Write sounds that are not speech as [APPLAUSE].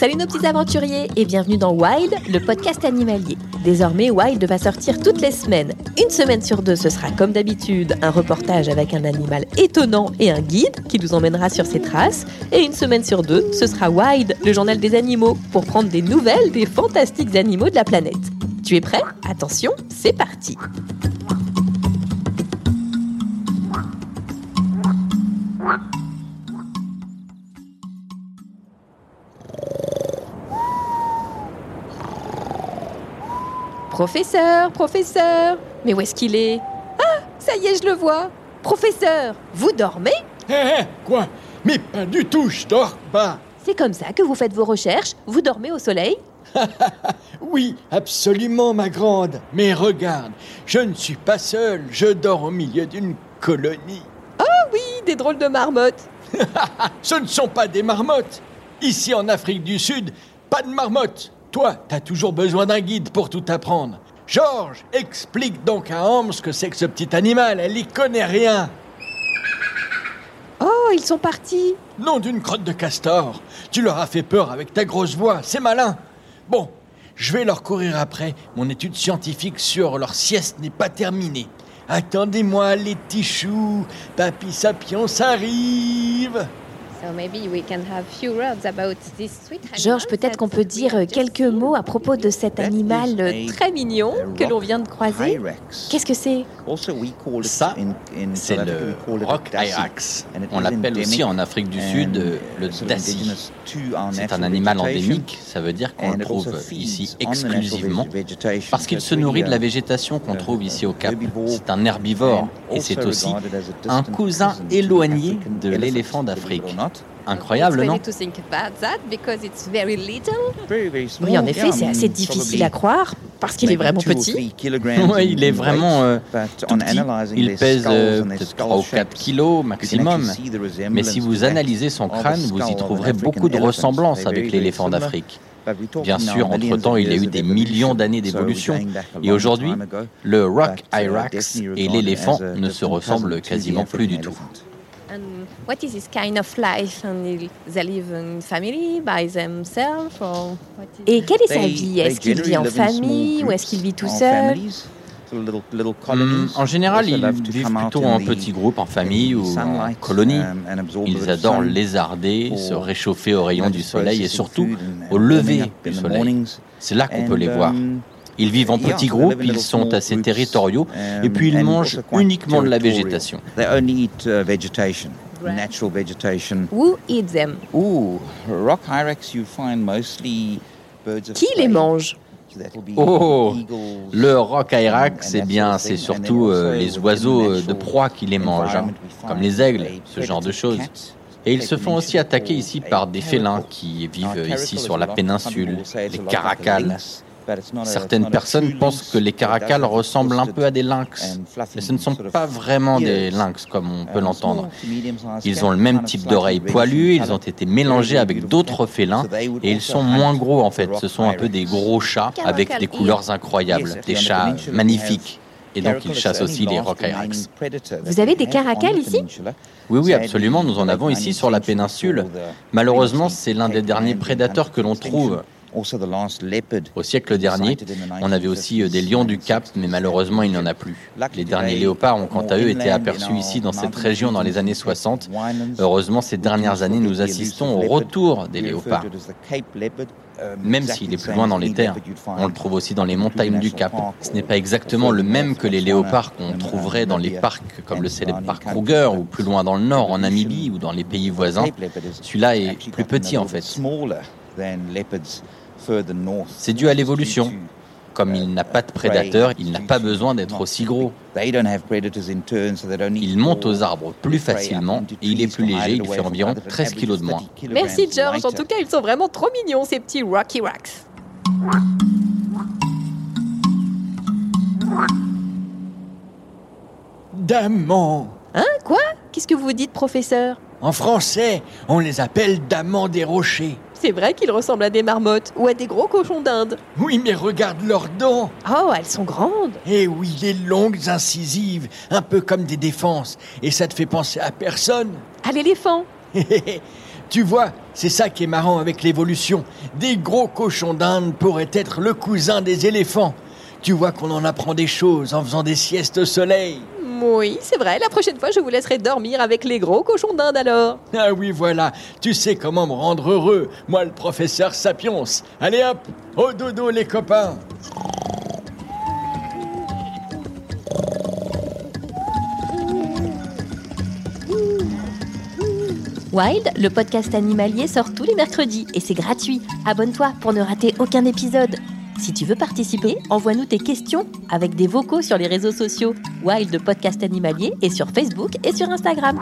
Salut nos petits aventuriers et bienvenue dans Wild, le podcast animalier. Désormais, Wild va sortir toutes les semaines. Une semaine sur deux, ce sera comme d'habitude un reportage avec un animal étonnant et un guide qui nous emmènera sur ses traces. Et une semaine sur deux, ce sera Wild, le journal des animaux, pour prendre des nouvelles des fantastiques animaux de la planète. Tu es prêt? Attention, c'est parti Professeur, professeur Mais où est-ce qu'il est? Ah, ça y est, je le vois Professeur, vous dormez? Hé, hé, quoi? Mais pas du tout, je dors pas. C'est comme ça que vous faites vos recherches Vous dormez au soleil? [LAUGHS] Oui, absolument, ma grande. Mais regarde, je ne suis pas seul, je dors au milieu d'une colonie. Ah oui, des drôles de marmottes [LAUGHS] Ce ne sont pas des marmottes. Ici en Afrique du Sud, pas de marmottes. Toi, t'as toujours besoin d'un guide pour tout apprendre. Georges, explique donc à Ham ce que c'est que ce petit animal, elle y connaît rien. Oh, ils sont partis Nom d'une crotte de castor. Tu leur as fait peur avec ta grosse voix, c'est malin. Bon, je vais leur courir après. Mon étude scientifique sur leur sieste n'est pas terminée. Attendez-moi, les petits choux. Papy Sapiens arrive. Georges, peut-être qu'on peut dire quelques mots à propos de cet animal très mignon que l'on vient de croiser. Qu'est-ce que c'est? Ça, c'est le rock hyrax. On l'appelle aussi en Afrique du Sud euh, le dassi. C'est un animal endémique, ça veut dire qu'on le trouve ici exclusivement parce qu'il se nourrit de la végétation qu'on trouve ici au Cap. C'est un herbivore et c'est aussi un cousin éloigné de l'éléphant d'Afrique. Incroyable, non? Oui, en effet, c'est assez difficile à croire parce qu'il est vraiment petit. Oui, il est vraiment euh, tout petit. Il pèse euh, peut-être 3 ou 4 kilos maximum. Mais si vous analysez son crâne, vous y trouverez beaucoup de ressemblances avec l'éléphant d'Afrique. Bien sûr, entre-temps, il y a eu des millions d'années d'évolution. Et aujourd'hui, le rock hyrax et l'éléphant ne se ressemblent quasiment plus du tout. And what is this kind of life? And they live in family by themselves? Or what is Et quelle est sa vie? Est-ce qu'il vit en famille ou est-ce qu'il vit tout seul? Hmm, en général, ils vivent plutôt en petits groupes, en famille ou en colonie. Ils adorent lézarder, se réchauffer aux rayons du soleil et surtout au lever du soleil. C'est là qu'on peut les voir. Ils vivent en petits groupes, ils sont assez territoriaux et puis ils mangent uniquement de la végétation. Who eats them? Qui les mange? Oh, le roc Irak, c'est bien, c'est surtout euh, les oiseaux euh, de proie qui les mangent, hein, comme les aigles, ce genre de choses. Et ils se font aussi attaquer ici par des félins qui vivent ici sur la péninsule, les caracals. Certaines personnes pensent que les caracals ressemblent un peu à des lynx, mais ce ne sont pas vraiment des lynx comme on peut l'entendre. Ils ont le même type d'oreilles poilues, ils ont été mélangés avec d'autres félins et ils sont moins gros en fait. Ce sont un peu des gros chats avec des couleurs incroyables, des chats magnifiques. Et donc ils chassent aussi les rock hyrax. Vous avez des caracals ici Oui, oui, absolument. Nous en avons ici sur la péninsule. Malheureusement, c'est l'un des derniers prédateurs que l'on trouve. Au siècle dernier, on avait aussi euh, des lions du Cap, mais malheureusement, il n'y en a plus. Les derniers léopards ont quant à eux été aperçus ici dans cette région dans les années 60. Heureusement, ces dernières années, nous assistons au retour des léopards. Même s'il est plus loin dans les terres, on le trouve aussi dans les montagnes du Cap. Ce n'est pas exactement le même que les léopards qu'on trouverait dans les parcs comme le célèbre parc Kruger ou plus loin dans le nord en Namibie ou dans les pays voisins. Celui-là est plus petit en fait. C'est dû à l'évolution. Comme il n'a pas de prédateurs, il n'a pas besoin d'être aussi gros. Il monte aux arbres plus facilement et il est plus léger, il fait environ 13 kg de moins. Merci George, en tout cas ils sont vraiment trop mignons ces petits Rocky Rocks. Damans Hein? Quoi? Qu'est-ce que vous dites professeur? En français, on les appelle damans des rochers. C'est vrai qu'ils ressemblent à des marmottes ou à des gros cochons d'Inde. Oui, mais regarde leurs dents. Oh, elles sont grandes. Eh oui, les longues incisives, un peu comme des défenses. Et ça te fait penser à personne. À l'éléphant. [LAUGHS] tu vois, c'est ça qui est marrant avec l'évolution. Des gros cochons d'Inde pourraient être le cousin des éléphants. Tu vois qu'on en apprend des choses en faisant des siestes au soleil. Oui, c'est vrai. La prochaine fois, je vous laisserai dormir avec les gros cochons d'Inde alors. Ah oui, voilà. Tu sais comment me rendre heureux. Moi, le professeur Sapiens. Allez hop, au dodo les copains. Wild, le podcast animalier, sort tous les mercredis et c'est gratuit. Abonne-toi pour ne rater aucun épisode. Si tu veux participer, envoie-nous tes questions avec des vocaux sur les réseaux sociaux Wild Podcast Animalier et sur Facebook et sur Instagram.